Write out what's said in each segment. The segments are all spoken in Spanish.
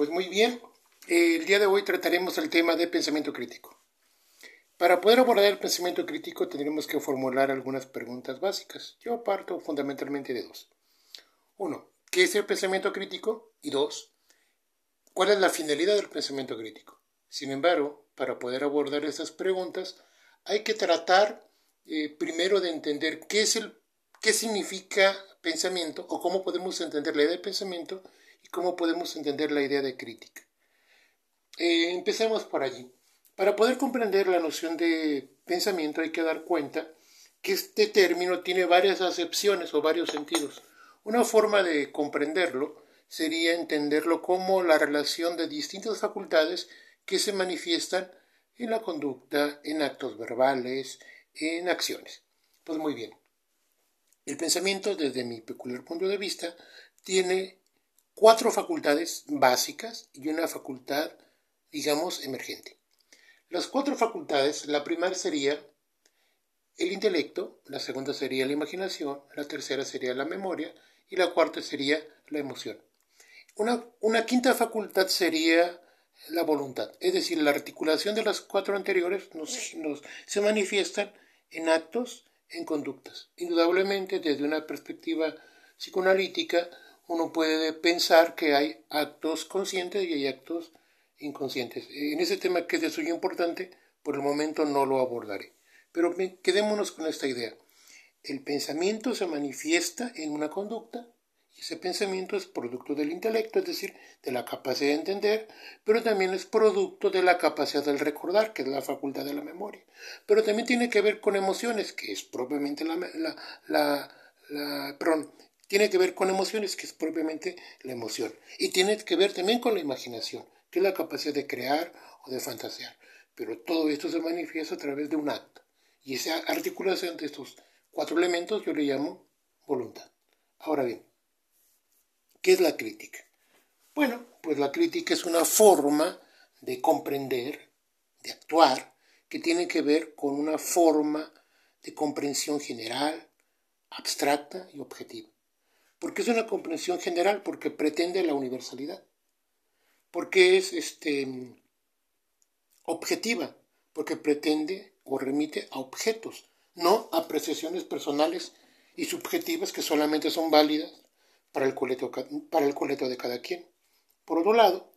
Pues muy bien, el día de hoy trataremos el tema de pensamiento crítico. Para poder abordar el pensamiento crítico tendremos que formular algunas preguntas básicas. Yo parto fundamentalmente de dos. Uno, ¿qué es el pensamiento crítico? Y dos, ¿cuál es la finalidad del pensamiento crítico? Sin embargo, para poder abordar esas preguntas hay que tratar eh, primero de entender qué es el qué significa pensamiento o cómo podemos entender la idea de pensamiento y cómo podemos entender la idea de crítica. Eh, empecemos por allí. Para poder comprender la noción de pensamiento hay que dar cuenta que este término tiene varias acepciones o varios sentidos. Una forma de comprenderlo sería entenderlo como la relación de distintas facultades que se manifiestan en la conducta, en actos verbales, en acciones. Pues muy bien. El pensamiento, desde mi peculiar punto de vista, tiene cuatro facultades básicas y una facultad, digamos, emergente. Las cuatro facultades, la primera sería el intelecto, la segunda sería la imaginación, la tercera sería la memoria y la cuarta sería la emoción. Una, quinta facultad sería la voluntad, es decir, la articulación de las cuatro anteriores nos, se manifiestan en actos, en conductas. Indudablemente, desde una perspectiva psicoanalítica, uno puede pensar que hay actos conscientes y hay actos inconscientes. En ese tema que es de suyo importante, por el momento no lo abordaré. Pero quedémonos con esta idea. El pensamiento se manifiesta en una conducta y ese pensamiento es producto del intelecto, es decir, de la capacidad de entender, pero también es producto de la capacidad del recordar, que es la facultad de la memoria. Pero también tiene que ver con emociones, que es propiamente la, la, la, tiene que ver con emociones, que es propiamente la emoción. Y tiene que ver también con la imaginación, que es la capacidad de crear o de fantasear. Pero todo esto se manifiesta a través de un acto. Y esa articulación de estos cuatro elementos yo le llamo voluntad. Ahora bien, ¿qué es la crítica? Bueno, pues la crítica es una forma de comprender, de actuar, que tiene que ver con una forma de comprensión general, abstracta y objetiva porque es una comprensión general, porque pretende la universalidad, porque es este, objetiva, porque pretende o remite a objetos, no a apreciaciones personales y subjetivas que solamente son válidas para el coleto, para el coleto de cada quien. Por otro lado,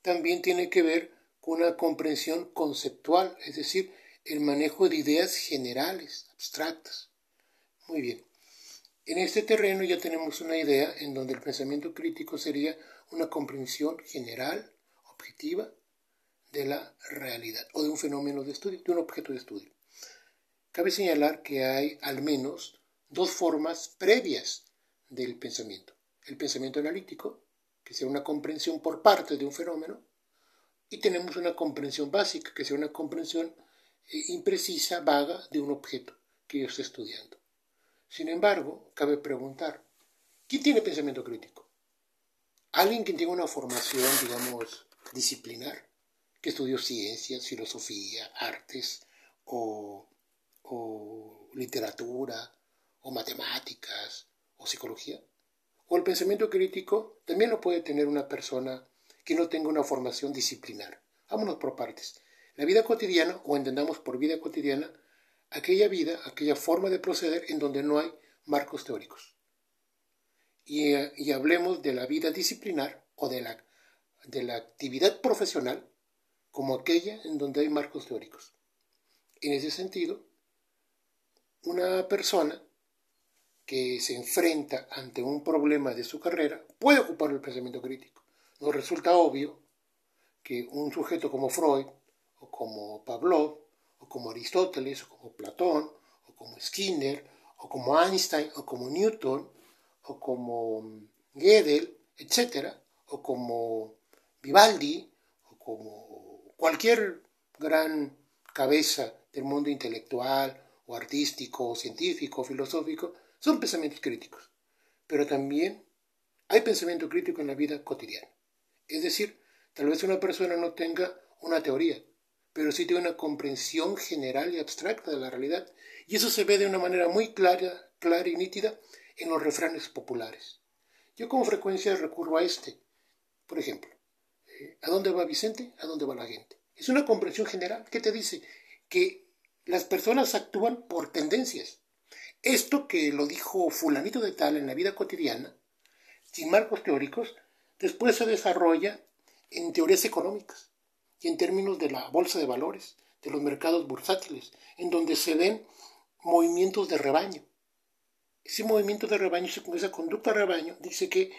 también tiene que ver con una comprensión conceptual, es decir, el manejo de ideas generales, abstractas. Muy bien. En este terreno ya tenemos una idea en donde el pensamiento crítico sería una comprensión general, objetiva, de la realidad o de un fenómeno de estudio, de un objeto de estudio. Cabe señalar que hay al menos dos formas previas del pensamiento. El pensamiento analítico, que sea una comprensión por parte de un fenómeno, y tenemos una comprensión básica, que sea una comprensión eh, imprecisa, vaga, de un objeto que yo estoy estudiando. Sin embargo, cabe preguntar, ¿quién tiene pensamiento crítico? ¿Alguien que tenga una formación, digamos, disciplinar, que estudió ciencias, filosofía, artes o, o literatura o matemáticas o psicología? ¿O el pensamiento crítico también lo puede tener una persona que no tenga una formación disciplinar? Vámonos por partes. La vida cotidiana, o entendamos por vida cotidiana, aquella vida, aquella forma de proceder en donde no hay marcos teóricos. Y, y hablemos de la vida disciplinar o de la, de la actividad profesional como aquella en donde hay marcos teóricos. En ese sentido, una persona que se enfrenta ante un problema de su carrera puede ocupar el pensamiento crítico. Nos resulta obvio que un sujeto como Freud o como Pavlov como Aristóteles, o como Platón, o como Skinner, o como Einstein, o como Newton, o como Gödel, etc., o como Vivaldi, o como cualquier gran cabeza del mundo intelectual, o artístico, o científico, o filosófico, son pensamientos críticos. Pero también hay pensamiento crítico en la vida cotidiana. Es decir, tal vez una persona no tenga una teoría, pero sí tiene una comprensión general y abstracta de la realidad. Y eso se ve de una manera muy clara, clara y nítida en los refranes populares. Yo con frecuencia recurro a este. Por ejemplo, Eh, ¿A dónde va Vicente? ¿A dónde va la gente? Es una comprensión general que te dice que las personas actúan por tendencias. Esto que lo dijo fulanito de tal en la vida cotidiana, sin marcos teóricos, después se desarrolla en teorías económicas y en términos de la bolsa de valores, de los mercados bursátiles, en donde se ven movimientos de rebaño. Ese movimiento de rebaño, esa conducta de rebaño, dice que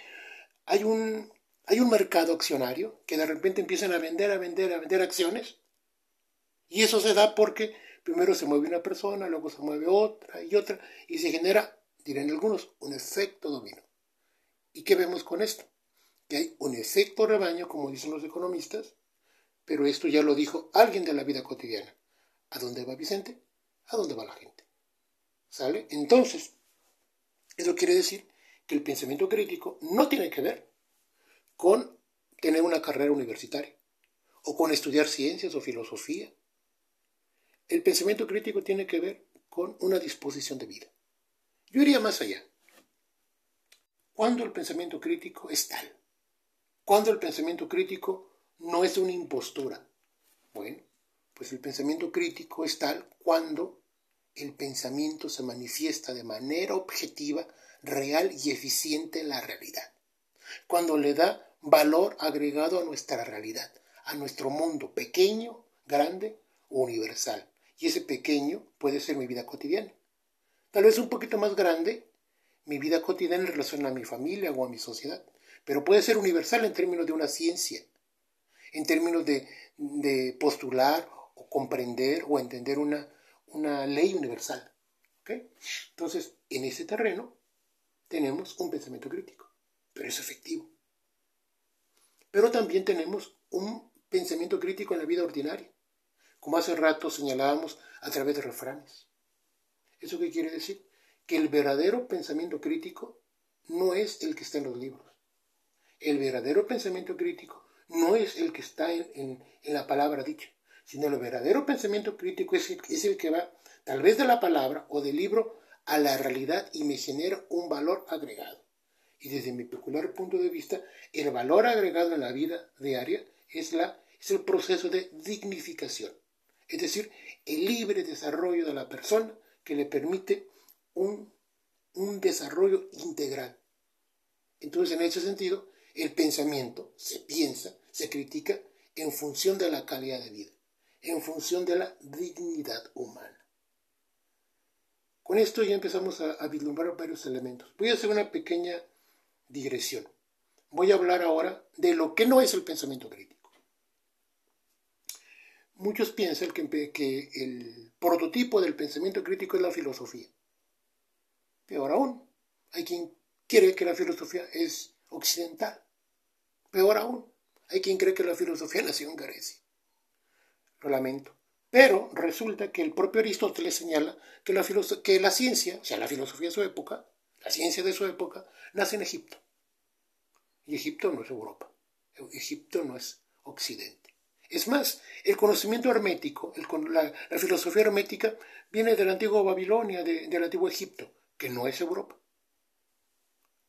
hay un, hay un mercado accionario que de repente empiezan a vender, a vender, a vender acciones. Y eso se da porque primero se mueve una persona, luego se mueve otra y otra, y se genera, dirán algunos, un efecto dominó. ¿Y qué vemos con esto? Que hay un efecto rebaño, como dicen los economistas, pero esto ya lo dijo alguien de la vida cotidiana. ¿A dónde va Vicente? ¿A dónde va la gente? ¿Sale? Entonces, eso quiere decir que el pensamiento crítico no tiene que ver con tener una carrera universitaria o con estudiar ciencias o filosofía. El pensamiento crítico tiene que ver con una disposición de vida. Yo iría más allá. ¿Cuándo el pensamiento crítico es tal? ¿Cuándo el pensamiento crítico no es una impostura? Bueno, pues el pensamiento crítico es tal cuando el pensamiento se manifiesta de manera objetiva, real y eficiente en la realidad. Cuando le da valor agregado a nuestra realidad, a nuestro mundo pequeño, grande o universal. Y ese pequeño puede ser mi vida cotidiana. Tal vez un poquito más grande, mi vida cotidiana en relación a mi familia o a mi sociedad. Pero puede ser universal en términos de una ciencia, en términos de, postular o comprender o entender una, una ley universal. Entonces, en ese terreno tenemos un pensamiento crítico, pero es efectivo. Pero también tenemos un pensamiento crítico en la vida ordinaria, como hace rato señalábamos a través de refranes. ¿Eso qué quiere decir? Que el verdadero pensamiento crítico no es el que está en los libros. El verdadero pensamiento crítico no es el que está en, la palabra dicha, sino el verdadero pensamiento crítico es el que va tal vez de la palabra o del libro a la realidad y me genera un valor agregado. Y desde mi peculiar punto de vista, el valor agregado en la vida diaria es, el proceso de dignificación. Es decir, el libre desarrollo de la persona que le permite un, un desarrollo integral. Entonces, en ese sentido, el pensamiento se piensa, se critica en función de la calidad de vida, en función de la dignidad humana. Con esto ya empezamos a, a vislumbrar varios elementos. Voy a hacer una pequeña digresión. Voy a hablar ahora de lo que no es el pensamiento crítico. Muchos piensan que, que el prototipo del pensamiento crítico es la filosofía. Peor aún, hay quien cree que la filosofía es occidental. Peor aún, hay quien cree que la filosofía nació en Grecia. Lo lamento. Pero resulta que el propio Aristóteles señala que la, que la ciencia, o sea, la filosofía de su época, la ciencia de su época, nace en Egipto. Y Egipto no es Europa. Egipto no es Occidente. Es más, el conocimiento hermético, la, filosofía hermética, viene de la antigua Babilonia, del antiguo Egipto, que no es Europa.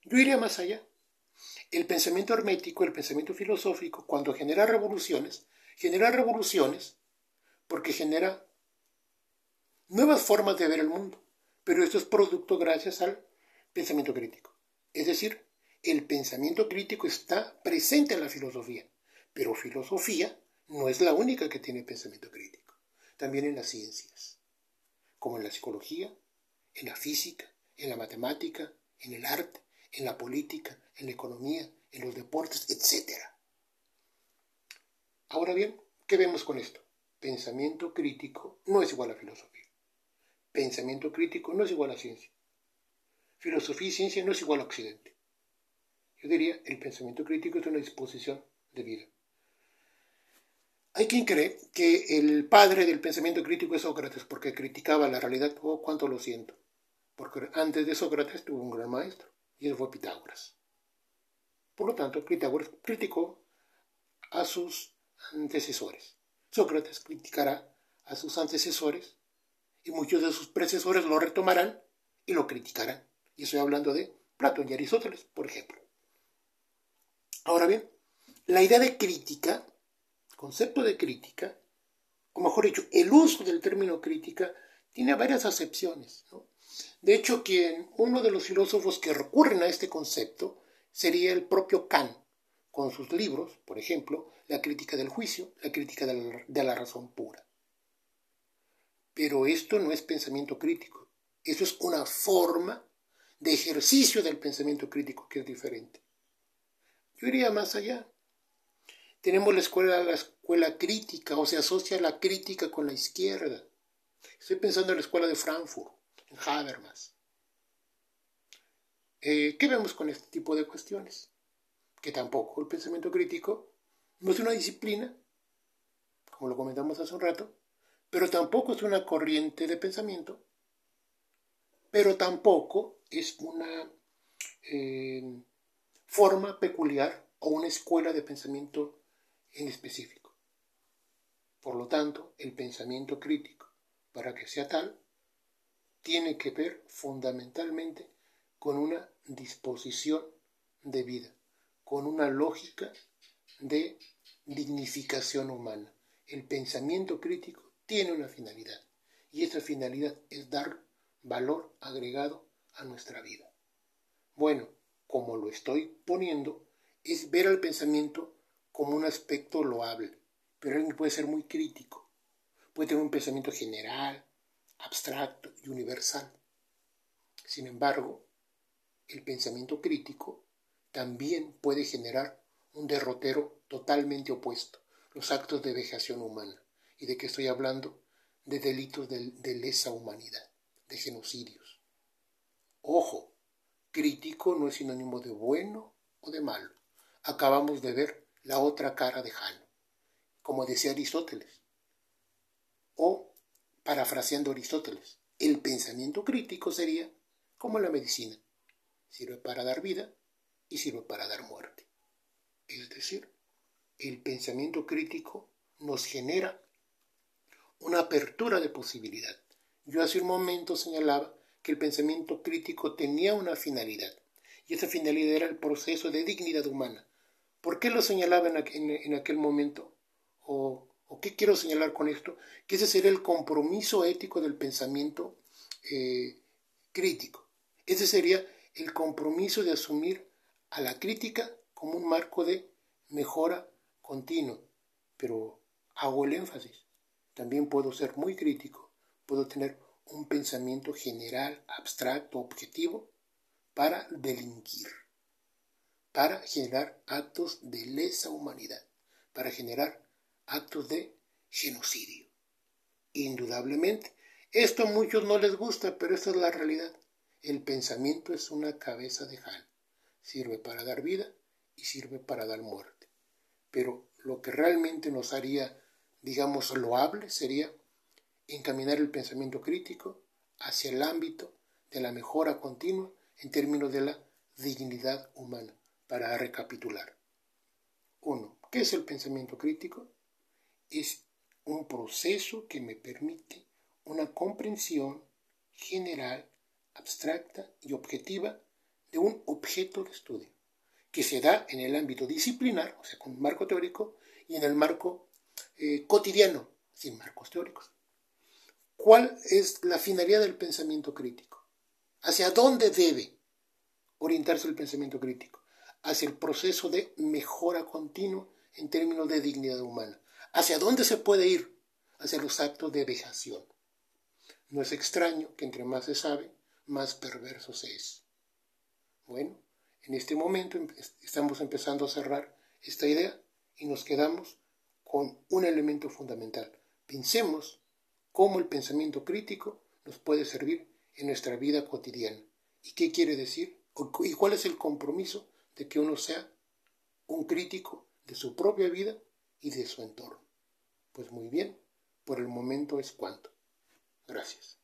Yo iría más allá. El pensamiento hermético, el pensamiento filosófico, cuando genera revoluciones, genera revoluciones porque genera nuevas formas de ver el mundo. Pero esto es producto gracias al pensamiento crítico. Es decir, el pensamiento crítico está presente en la filosofía, pero filosofía no es la única que tiene pensamiento crítico. También en las ciencias, como en la psicología, en la física, en la matemática, en el arte, en la política, en la economía, en los deportes, etc. Ahora bien, ¿qué vemos con esto? Pensamiento crítico no es igual a filosofía. Pensamiento crítico no es igual a ciencia. Filosofía y ciencia no es igual a Occidente. Yo diría, el pensamiento crítico es una disposición de vida. Hay quien cree que el padre del pensamiento crítico es Sócrates porque criticaba la realidad. Oh, cuánto lo siento. Porque antes de Sócrates tuvo un gran maestro y él fue Pitágoras. Por lo tanto, Pitágoras criticó a sus antecesores. Sócrates criticará a sus antecesores y muchos de sus predecesores lo retomarán y lo criticarán. Y estoy hablando de Platón y Aristóteles, por ejemplo. Ahora bien, la idea de crítica, concepto de crítica, o mejor dicho, el uso del término crítica tiene varias acepciones. De hecho, quien, uno de los filósofos que recurren a este concepto sería el propio Kant, con sus libros, por ejemplo, La crítica del juicio, La crítica de la razón pura. Pero esto no es pensamiento crítico, eso es una forma de ejercicio del pensamiento crítico que es diferente. Yo iría más allá. Tenemos la escuela, la escuela crítica, o se asocia la crítica con la izquierda. Estoy pensando en la escuela de Frankfurt, en Habermas. Eh, ¿Qué vemos con este tipo de cuestiones? Que tampoco el pensamiento crítico no es una disciplina, como lo comentamos hace un rato, pero tampoco es una corriente de pensamiento, pero tampoco es una eh, forma peculiar o una escuela de pensamiento en específico. Por lo tanto, el pensamiento crítico, para que sea tal, tiene que ver fundamentalmente con una disposición de vida, con una lógica de dignificación humana. El pensamiento crítico tiene una finalidad y esa finalidad es dar valor agregado a nuestra vida. Bueno, como lo estoy poniendo, es ver al pensamiento como un aspecto loable, pero alguien puede ser muy crítico, puede tener un pensamiento general, abstracto y universal. Sin embargo, el pensamiento crítico también puede generar un derrotero totalmente opuesto, los actos de vejación humana. ¿Y de qué estoy hablando? De delitos de, lesa humanidad, de genocidios. Ojo, crítico no es sinónimo de bueno o de malo. Acabamos de ver la otra cara de Jano, como decía Aristóteles. O, parafraseando Aristóteles, el pensamiento crítico sería como la medicina. Sirve para dar vida y sirve para dar muerte. Es decir, el pensamiento crítico nos genera una apertura de posibilidad. Yo hace un momento señalaba que el pensamiento crítico tenía una finalidad, y esa finalidad era el proceso de dignidad humana. ¿Por qué lo señalaba en, aquel momento? O, qué quiero señalar con esto? Que ese sería el compromiso ético del pensamiento eh, crítico. Ese sería el compromiso de asumir a la crítica como un marco de mejora continua. Pero hago el énfasis. También puedo ser muy crítico, puedo tener un pensamiento general, abstracto, objetivo, para delinquir, para generar actos de lesa humanidad, para generar actos de genocidio. Indudablemente, esto a muchos no les gusta, pero esta es la realidad. El pensamiento es una cabeza de jal. Sirve para dar vida y sirve para dar muerte. Pero lo que realmente nos haría digamos, loable sería encaminar el pensamiento crítico hacia el ámbito de la mejora continua en términos de la dignidad humana. Para recapitular. Uno, ¿qué es el pensamiento crítico? Es un proceso que me permite una comprensión general, abstracta y objetiva de un objeto de estudio, que se da en el ámbito disciplinar, o sea, con un marco teórico, y en el marco eh, cotidiano, sin marcos teóricos. ¿Cuál es la finalidad del pensamiento crítico? ¿Hacia dónde debe orientarse el pensamiento crítico? Hacia el proceso de mejora continua en términos de dignidad humana. ¿Hacia dónde se puede ir? Hacia los actos de vejación. No es extraño que entre más se sabe, más perverso se es. Bueno, en este momento estamos empezando a cerrar esta idea y nos quedamos con un elemento fundamental. Pensemos cómo el pensamiento crítico nos puede servir en nuestra vida cotidiana. ¿Y qué quiere decir? ¿Y cuál es el compromiso de que uno sea un crítico de su propia vida y de su entorno? Pues muy bien, por el momento es cuanto. Gracias.